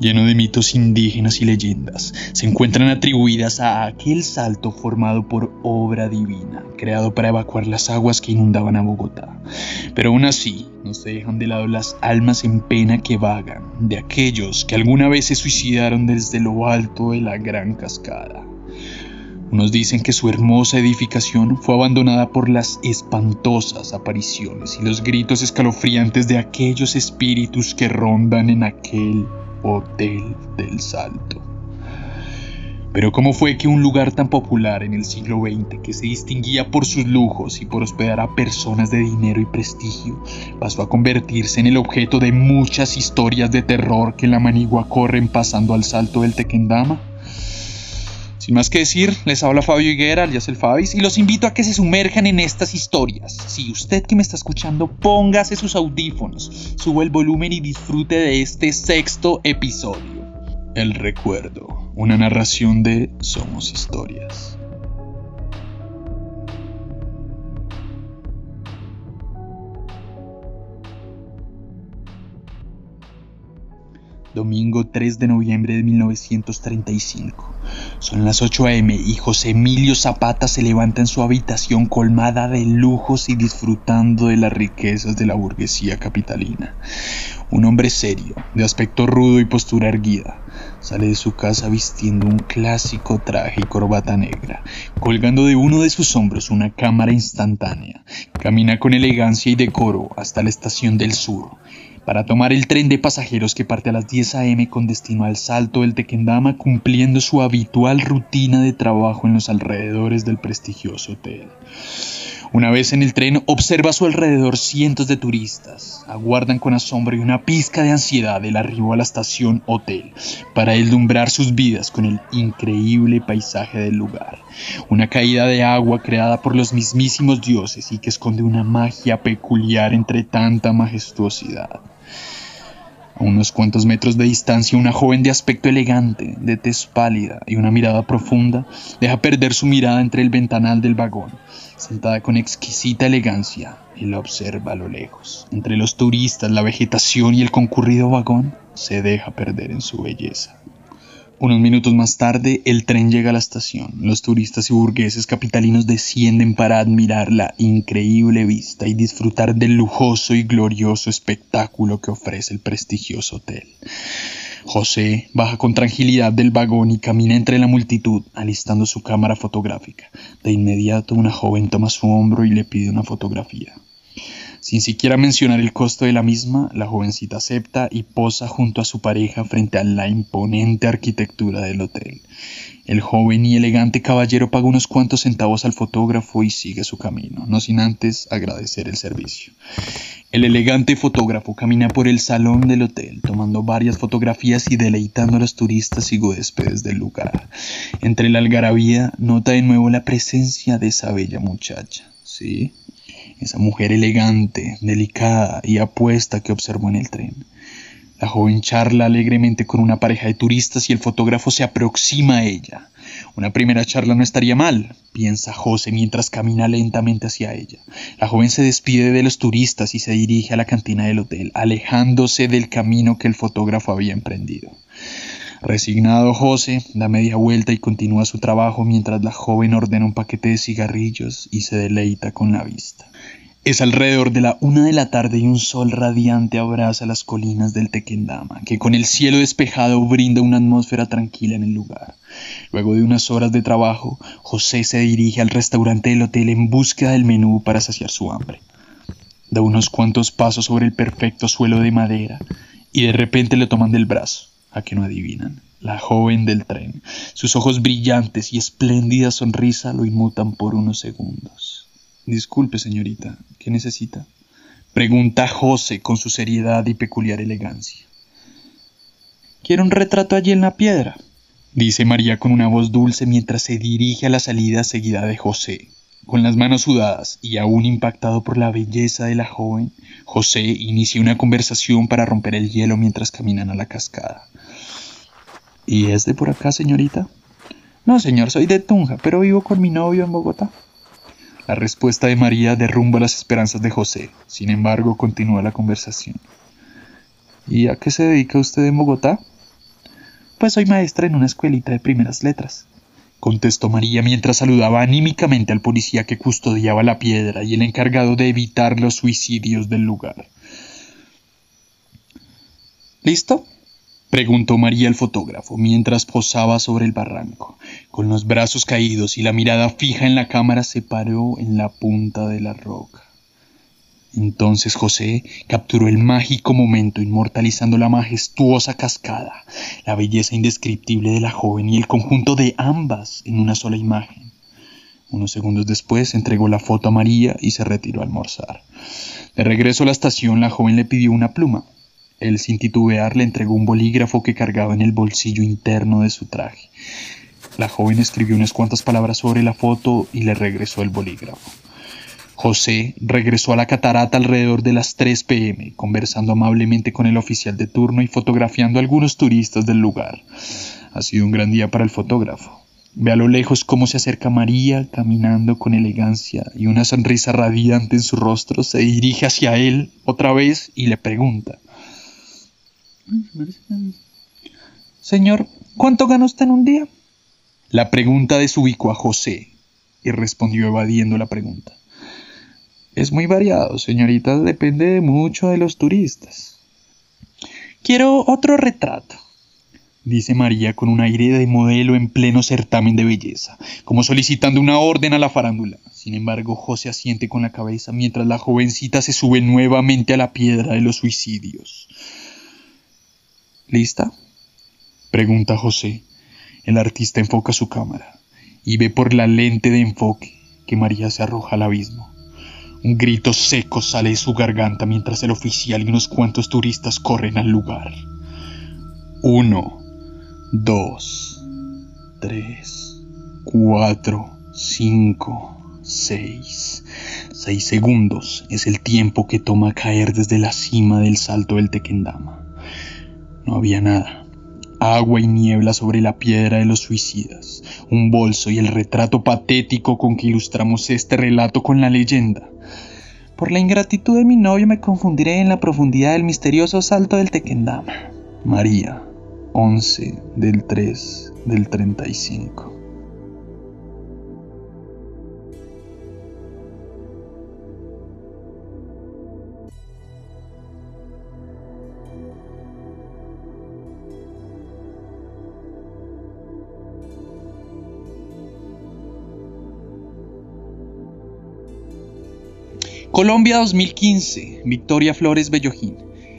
lleno de mitos indígenas y leyendas, se encuentran atribuidas a aquel salto formado por obra divina, creado para evacuar las aguas que inundaban a Bogotá. Pero aún así, no se dejan de lado las almas en pena que vagan, de aquellos que alguna vez se suicidaron desde lo alto de la gran cascada. Unos dicen que su hermosa edificación fue abandonada por las espantosas apariciones y los gritos escalofriantes de aquellos espíritus que rondan en aquel Hotel del Salto. Pero ¿cómo fue que un lugar tan popular en el siglo XX, que se distinguía por sus lujos y por hospedar a personas de dinero y prestigio, pasó a convertirse en el objeto de muchas historias de terror que la manigua corren pasando al salto del Tequendama? Sin más que decir, les habla Fabio Higuera, alias el Fabis, y los invito a que se sumerjan en estas historias. Si usted que me está escuchando, póngase sus audífonos, suba el volumen y disfrute de este sexto episodio. El recuerdo, una narración de Somos Historias. Domingo 3 de noviembre de 1935. Son las 8 a.m. y José Emilio Zapata se levanta en su habitación colmada de lujos y disfrutando de las riquezas de la burguesía capitalina. Un hombre serio, de aspecto rudo y postura erguida, sale de su casa vistiendo un clásico traje y corbata negra, colgando de uno de sus hombros una cámara instantánea. Camina con elegancia y decoro hasta la estación del sur para tomar el tren de pasajeros que parte a las 10 a.m. con destino al Salto del Tequendama cumpliendo su habitual rutina de trabajo en los alrededores del prestigioso hotel. Una vez en el tren, observa a su alrededor cientos de turistas. Aguardan con asombro y una pizca de ansiedad el arribo a la estación hotel para deslumbrar sus vidas con el increíble paisaje del lugar. Una caída de agua creada por los mismísimos dioses y que esconde una magia peculiar entre tanta majestuosidad. A unos cuantos metros de distancia, una joven de aspecto elegante, de tez pálida y una mirada profunda, deja perder su mirada entre el ventanal del vagón. Sentada con exquisita elegancia, y la observa a lo lejos. Entre los turistas, la vegetación y el concurrido vagón, se deja perder en su belleza. Unos minutos más tarde, el tren llega a la estación. Los turistas y burgueses capitalinos descienden para admirar la increíble vista y disfrutar del lujoso y glorioso espectáculo que ofrece el prestigioso hotel. José baja con tranquilidad del vagón y camina entre la multitud, alistando su cámara fotográfica. De inmediato una joven toma su hombro y le pide una fotografía. Sin siquiera mencionar el costo de la misma, la jovencita acepta y posa junto a su pareja frente a la imponente arquitectura del hotel. El joven y elegante caballero paga unos cuantos centavos al fotógrafo y sigue su camino, no sin antes agradecer el servicio. El elegante fotógrafo camina por el salón del hotel, tomando varias fotografías y deleitando a los turistas y huéspedes del lugar. Entre la algarabía nota de nuevo la presencia de esa bella muchacha. Sí, esa mujer elegante, delicada y apuesta que observó en el tren. La joven charla alegremente con una pareja de turistas y el fotógrafo se aproxima a ella. Una primera charla no estaría mal, piensa José mientras camina lentamente hacia ella. La joven se despide de los turistas y se dirige a la cantina del hotel, alejándose del camino que el fotógrafo había emprendido. Resignado, José da media vuelta y continúa su trabajo mientras la joven ordena un paquete de cigarrillos y se deleita con la vista. Es alrededor de la una de la tarde y un sol radiante abraza las colinas del Tequendama, que con el cielo despejado brinda una atmósfera tranquila en el lugar. Luego de unas horas de trabajo, José se dirige al restaurante del hotel en búsqueda del menú para saciar su hambre. Da unos cuantos pasos sobre el perfecto suelo de madera y de repente le toman del brazo, a que no adivinan. La joven del tren. Sus ojos brillantes y espléndida sonrisa lo inmutan por unos segundos. Disculpe, señorita, ¿qué necesita? Pregunta José con su seriedad y peculiar elegancia. Quiero un retrato allí en la piedra, dice María con una voz dulce mientras se dirige a la salida seguida de José. Con las manos sudadas y aún impactado por la belleza de la joven, José inicia una conversación para romper el hielo mientras caminan a la cascada. ¿Y es de por acá, señorita? No, señor, soy de Tunja, pero vivo con mi novio en Bogotá. La respuesta de María derrumba las esperanzas de José. Sin embargo, continúa la conversación. ¿Y a qué se dedica usted en Bogotá? pues soy maestra en una escuelita de primeras letras, contestó María mientras saludaba anímicamente al policía que custodiaba la piedra y el encargado de evitar los suicidios del lugar. ¿Listo? preguntó María al fotógrafo mientras posaba sobre el barranco. Con los brazos caídos y la mirada fija en la cámara se paró en la punta de la roca. Entonces José capturó el mágico momento inmortalizando la majestuosa cascada, la belleza indescriptible de la joven y el conjunto de ambas en una sola imagen. Unos segundos después entregó la foto a María y se retiró a almorzar. De regreso a la estación, la joven le pidió una pluma. Él, sin titubear, le entregó un bolígrafo que cargaba en el bolsillo interno de su traje. La joven escribió unas cuantas palabras sobre la foto y le regresó el bolígrafo. José regresó a la catarata alrededor de las 3 pm, conversando amablemente con el oficial de turno y fotografiando a algunos turistas del lugar. Ha sido un gran día para el fotógrafo. Ve a lo lejos cómo se acerca María, caminando con elegancia y una sonrisa radiante en su rostro, se dirige hacia él otra vez y le pregunta. Señor, ¿cuánto gana usted en un día? La pregunta desubicó a José y respondió evadiendo la pregunta. Es muy variado, señorita, depende mucho de los turistas. Quiero otro retrato, dice María con un aire de modelo en pleno certamen de belleza, como solicitando una orden a la farándula. Sin embargo, José asiente con la cabeza mientras la jovencita se sube nuevamente a la piedra de los suicidios. ¿Lista? pregunta José. El artista enfoca su cámara y ve por la lente de enfoque que María se arroja al abismo. Un grito seco sale de su garganta mientras el oficial y unos cuantos turistas corren al lugar. Uno, dos, tres, cuatro, cinco, seis. Seis segundos es el tiempo que toma caer desde la cima del salto del Tequendama. No había nada. Agua y niebla sobre la piedra de los suicidas, un bolso y el retrato patético con que ilustramos este relato con la leyenda. Por la ingratitud de mi novio me confundiré en la profundidad del misterioso salto del Tequendama. María, 11 del 3 del 35. Colombia 2015, Victoria Flores Bellojín.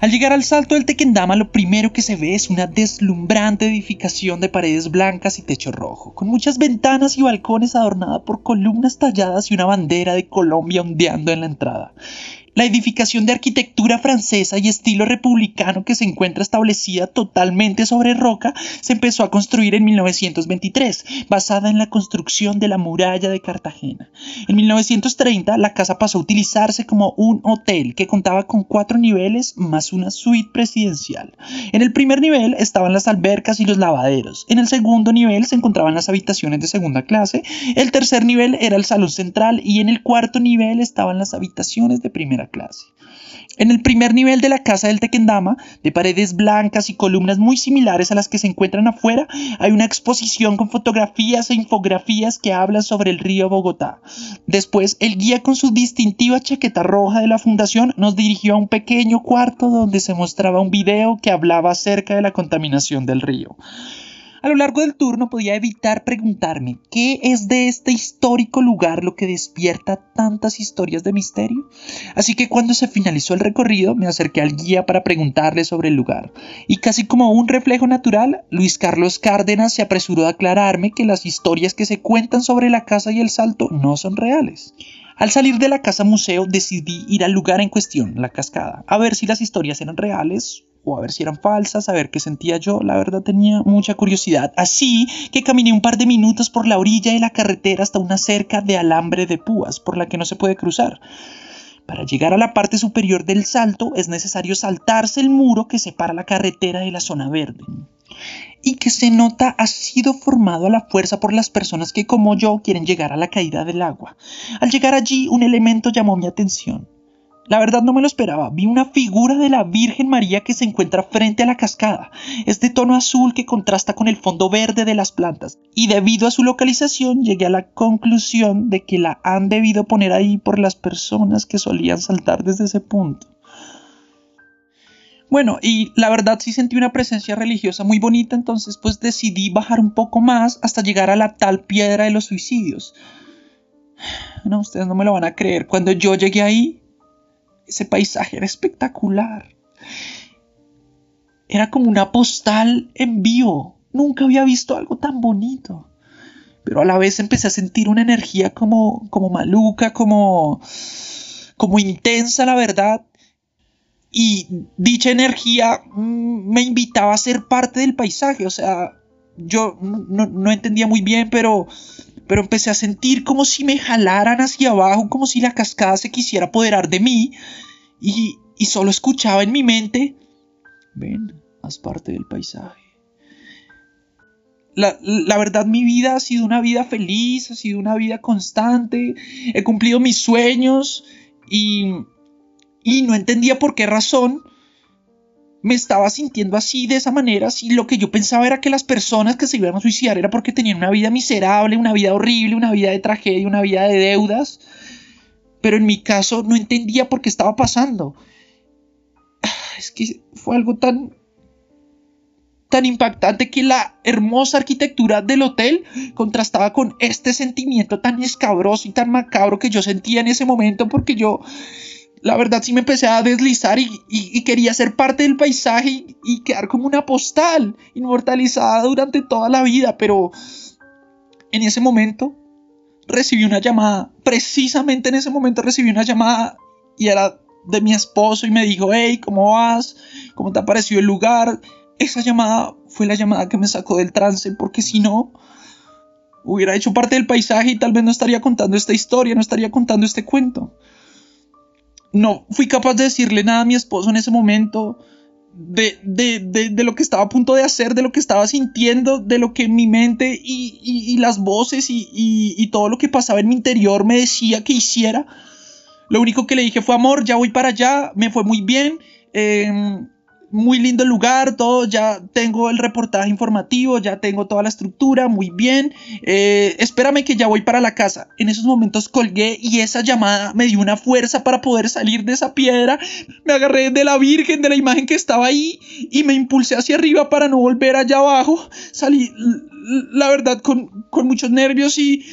Al llegar al salto del Tequendama, lo primero que se ve es una deslumbrante edificación de paredes blancas y techo rojo, con muchas ventanas y balcones adornada por columnas talladas y una bandera de Colombia ondeando en la entrada. La edificación de arquitectura francesa y estilo republicano que se encuentra establecida totalmente sobre roca se empezó a construir en 1923, basada en la construcción de la muralla de Cartagena. En 1930 la casa pasó a utilizarse como un hotel que contaba con cuatro niveles más una suite presidencial. En el primer nivel estaban las albercas y los lavaderos. En el segundo nivel se encontraban las habitaciones de segunda clase. El tercer nivel era el salón central y en el cuarto nivel estaban las habitaciones de primera clase. En el primer nivel de la casa del Tequendama, de paredes blancas y columnas muy similares a las que se encuentran afuera, hay una exposición con fotografías e infografías que hablan sobre el río Bogotá. Después, el guía con su distintiva chaqueta roja de la fundación nos dirigió a un pequeño cuarto donde se mostraba un video que hablaba acerca de la contaminación del río. A lo largo del tour no podía evitar preguntarme qué es de este histórico lugar lo que despierta tantas historias de misterio. Así que cuando se finalizó el recorrido me acerqué al guía para preguntarle sobre el lugar. Y casi como un reflejo natural, Luis Carlos Cárdenas se apresuró a aclararme que las historias que se cuentan sobre la casa y el salto no son reales. Al salir de la casa museo decidí ir al lugar en cuestión, la cascada, a ver si las historias eran reales o a ver si eran falsas, a ver qué sentía yo. La verdad tenía mucha curiosidad. Así que caminé un par de minutos por la orilla de la carretera hasta una cerca de alambre de púas por la que no se puede cruzar. Para llegar a la parte superior del salto es necesario saltarse el muro que separa la carretera de la zona verde y que se nota ha sido formado a la fuerza por las personas que como yo quieren llegar a la caída del agua. Al llegar allí un elemento llamó mi atención La verdad no me lo esperaba. Vi una figura de la Virgen María que se encuentra frente a la cascada. Es de tono azul que contrasta con el fondo verde de las plantas. Y debido a su localización llegué a la conclusión de que la han debido poner ahí por las personas que solían saltar desde ese punto. Bueno, y la verdad sí sentí una presencia religiosa muy bonita, entonces pues decidí bajar un poco más hasta llegar a la tal piedra de los suicidios. No, ustedes no me lo van a creer. Cuando yo llegué ahí, ese paisaje era espectacular. Era como una postal en vivo. Nunca había visto algo tan bonito. Pero a la vez empecé a sentir una energía como, como maluca, como, como intensa, la verdad. Y dicha energía mm, me invitaba a ser parte del paisaje. O sea, yo no, no entendía muy bien, pero pero empecé a sentir como si me jalaran hacia abajo, como si la cascada se quisiera apoderar de mí, y, solo escuchaba en mi mente, ven, haz parte del paisaje. La, la, verdad mi vida ha sido una vida feliz, ha sido una vida constante, he cumplido mis sueños y, y no entendía por qué razón me estaba sintiendo así, de esa manera, si lo que yo pensaba era que las personas que se iban a suicidar era porque tenían una vida miserable, una vida horrible, una vida de tragedia, una vida de deudas. Pero en mi caso no entendía por qué estaba pasando. Ah, es que fue algo tan tan impactante que la hermosa arquitectura del hotel contrastaba con este sentimiento tan escabroso y tan macabro que yo sentía en ese momento porque yo la verdad sí me empecé a deslizar y, quería ser parte del paisaje y, quedar como una postal inmortalizada durante toda la vida, pero en ese momento recibí una llamada, precisamente en ese momento recibí una llamada y era de mi esposo y me dijo, hey, ¿cómo vas? ¿Cómo te ha parecido el lugar? Esa llamada fue la llamada que me sacó del trance porque si no, hubiera hecho parte del paisaje y tal vez no estaría contando esta historia, no estaría contando este cuento no fui capaz de decirle nada a mi esposo en ese momento de, lo que estaba a punto de hacer, de lo que estaba sintiendo, de lo que mi mente y, las voces y, todo lo que pasaba en mi interior me decía que hiciera. Lo único que le dije fue, amor, ya voy para allá, me fue muy bien. Em, muy lindo lugar, todo, ya tengo el reportaje informativo, ya tengo toda la estructura, muy bien. Eh, espérame que ya voy para la casa. En esos momentos colgué y esa llamada me dio una fuerza para poder salir de esa piedra. Me agarré de la Virgen, de la imagen que estaba ahí y me impulsé hacia arriba para no volver allá abajo. Salí, la verdad, con, con muchos nervios y,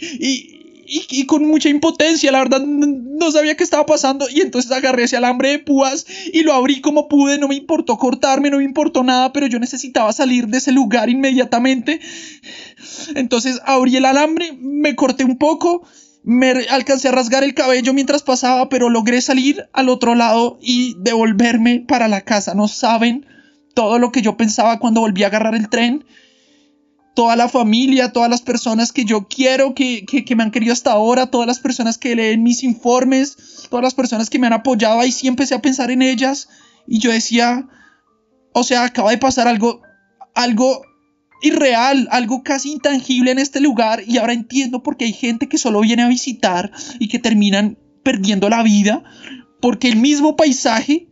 y, y, con mucha impotencia, la verdad no sabía qué estaba pasando y entonces agarré ese alambre de púas y lo abrí como pude, no me importó cortarme, no me importó nada, pero yo necesitaba salir de ese lugar inmediatamente. Entonces abrí el alambre, me corté un poco, me alcancé a rasgar el cabello mientras pasaba, pero logré salir al otro lado y devolverme para la casa. No saben todo lo que yo pensaba cuando volví a agarrar el tren toda la familia, todas las personas que yo quiero, que, me han querido hasta ahora, todas las personas que leen mis informes, todas las personas que me han apoyado, ahí sí empecé a pensar en ellas. Y yo decía, o sea, acaba de pasar algo, algo irreal, algo casi intangible en este lugar y ahora entiendo por qué hay gente que solo viene a visitar y que terminan perdiendo la vida porque el mismo paisaje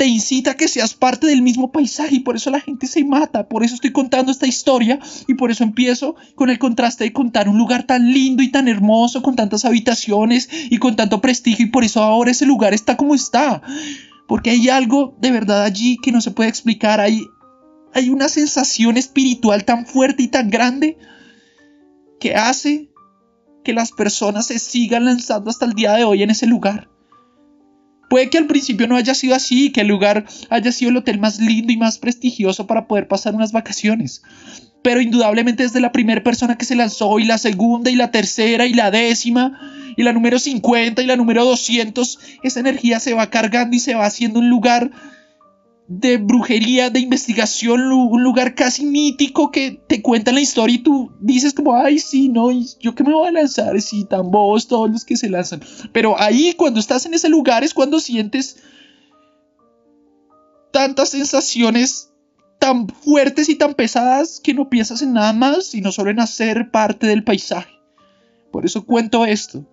te incita a que seas parte del mismo paisaje y por eso la gente se mata, por eso estoy contando esta historia y por eso empiezo con el contraste de contar un lugar tan lindo y tan hermoso, con tantas habitaciones y con tanto prestigio y por eso ahora ese lugar está como está, porque hay algo de verdad allí que no se puede explicar, hay, hay una sensación espiritual tan fuerte y tan grande que hace que las personas se sigan lanzando hasta el día de hoy en ese lugar. Puede que al principio no haya sido así, que el lugar haya sido el hotel más lindo y más prestigioso para poder pasar unas vacaciones. Pero indudablemente desde la primera persona que se lanzó y la segunda y la tercera y la décima y la número 50 y la número 200, esa energía se va cargando y se va haciendo un lugar de brujería, de investigación, un lugar casi mítico que te cuentan la historia y tú dices como, ay, sí, no, yo que me voy a lanzar, sí, tan bobos todos los que se lanzan. Pero ahí cuando estás en ese lugar es cuando sientes tantas sensaciones tan fuertes y tan pesadas que no piensas en nada más, sino solo en hacer parte del paisaje. Por eso cuento esto.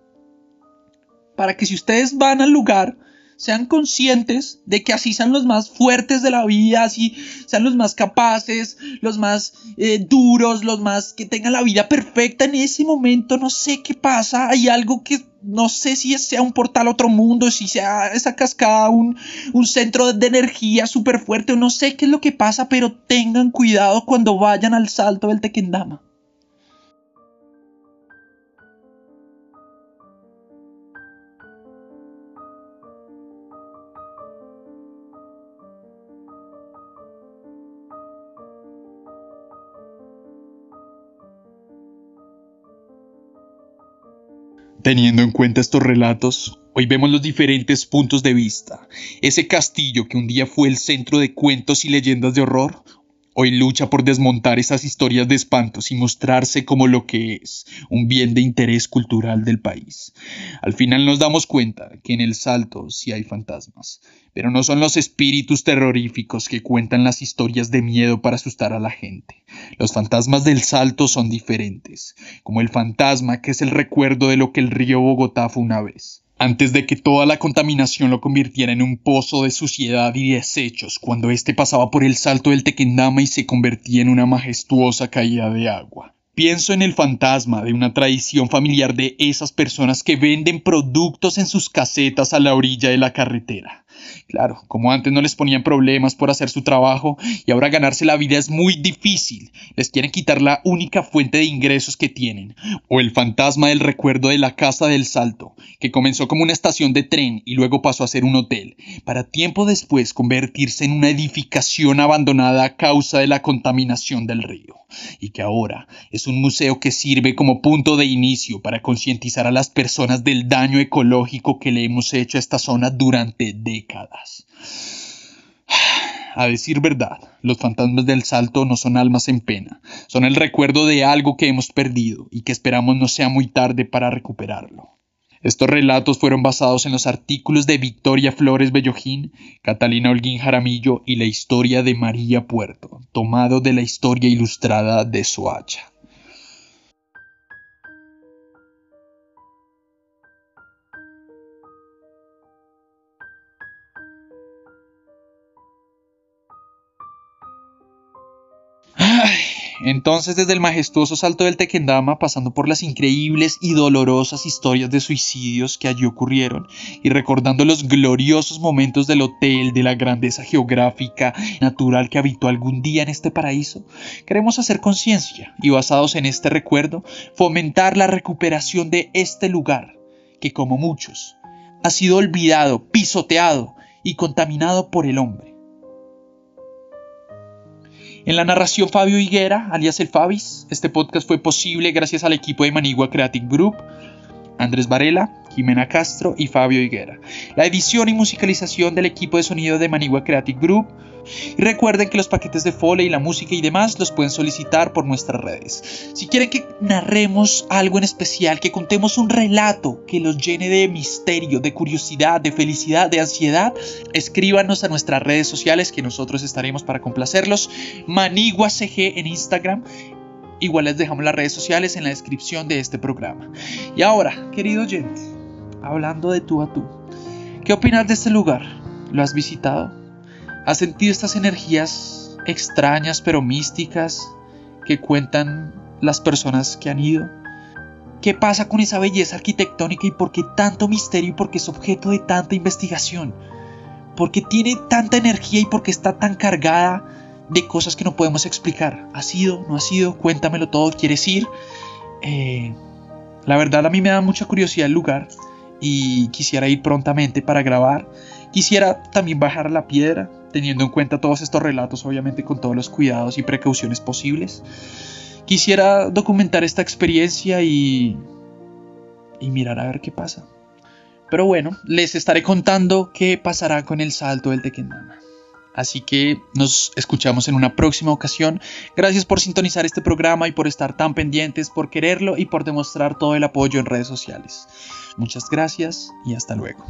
para que si ustedes van al lugar, sean conscientes de que así sean los más fuertes de la vida, así sean los más capaces, los más eh, duros, los más que tengan la vida perfecta en ese momento, no sé qué pasa, hay algo que no sé si sea un portal a otro mundo, si sea esa cascada un, un centro de energía súper fuerte, no sé qué es lo que pasa, pero tengan cuidado cuando vayan al salto del Tequendama. Teniendo en cuenta estos relatos, hoy vemos los diferentes puntos de vista. Ese castillo que un día fue el centro de cuentos y leyendas de horror, Hoy lucha por desmontar esas historias de espantos y mostrarse como lo que es, un bien de interés cultural del país. Al final nos damos cuenta que en el Salto sí hay fantasmas, pero no son los espíritus terroríficos que cuentan las historias de miedo para asustar a la gente. Los fantasmas del Salto son diferentes, como el fantasma que es el recuerdo de lo que el río Bogotá fue una vez antes de que toda la contaminación lo convirtiera en un pozo de suciedad y desechos, cuando éste pasaba por el salto del Tequendama y se convertía en una majestuosa caída de agua. Pienso en el fantasma de una tradición familiar de esas personas que venden productos en sus casetas a la orilla de la carretera. Claro, como antes no les ponían problemas por hacer su trabajo y ahora ganarse la vida es muy difícil. Les quieren quitar la única fuente de ingresos que tienen. O el fantasma del recuerdo de la Casa del Salto, que comenzó como una estación de tren y luego pasó a ser un hotel, para tiempo después convertirse en una edificación abandonada a causa de la contaminación del río. Y que ahora es un museo que sirve como punto de inicio para concientizar a las personas del daño ecológico que le hemos hecho a esta zona durante décadas. A decir verdad, los fantasmas del salto no son almas en pena, son el recuerdo de algo que hemos perdido y que esperamos no sea muy tarde para recuperarlo. Estos relatos fueron basados en los artículos de Victoria Flores Bellojín, Catalina Holguín Jaramillo y la historia de María Puerto, tomado de la historia ilustrada de Soacha. Entonces, desde el majestuoso salto del Tequendama, pasando por las increíbles y dolorosas historias de suicidios que allí ocurrieron, y recordando los gloriosos momentos del hotel, de la grandeza geográfica, natural que habitó algún día en este paraíso, queremos hacer conciencia y, basados en este recuerdo, fomentar la recuperación de este lugar, que como muchos, ha sido olvidado, pisoteado y contaminado por el hombre en la narración Fabio Higuera, alias el Fabis, este podcast fue posible gracias al equipo de Manigua Creative Group, Andrés Varela, Jimena Castro y Fabio Higuera. La edición y musicalización del equipo de sonido de Manigua Creative Group. Y recuerden que los paquetes de Foley, la música y demás los pueden solicitar por nuestras redes. Si quieren que narremos algo en especial, que contemos un relato que los llene de misterio, de curiosidad, de felicidad, de ansiedad, escríbanos a nuestras redes sociales que nosotros estaremos para complacerlos. Manigua CG en Instagram Igual les dejamos las redes sociales en la descripción de este programa. Y ahora, querido oyente, hablando de tú a tú, ¿qué opinas de este lugar? ¿Lo has visitado? ¿Has sentido estas energías extrañas pero místicas que cuentan las personas que han ido? ¿Qué pasa con esa belleza arquitectónica y por qué tanto misterio y por qué es objeto de tanta investigación? ¿Por qué tiene tanta energía y por qué está tan cargada de cosas que no podemos explicar. ¿Ha sido? ¿No ha sido? Cuéntamelo todo, ¿quieres ir? Eh, la verdad a mí me da mucha curiosidad el lugar y quisiera ir prontamente para grabar. Quisiera también bajar la piedra, teniendo en cuenta todos estos relatos, obviamente con todos los cuidados y precauciones posibles. Quisiera documentar esta experiencia y, y mirar a ver qué pasa. Pero bueno, les estaré contando qué pasará con el salto del Tequendama. Así que nos escuchamos en una próxima ocasión. Gracias por sintonizar este programa y por estar tan pendientes, por quererlo y por demostrar todo el apoyo en redes sociales. Muchas gracias y hasta luego.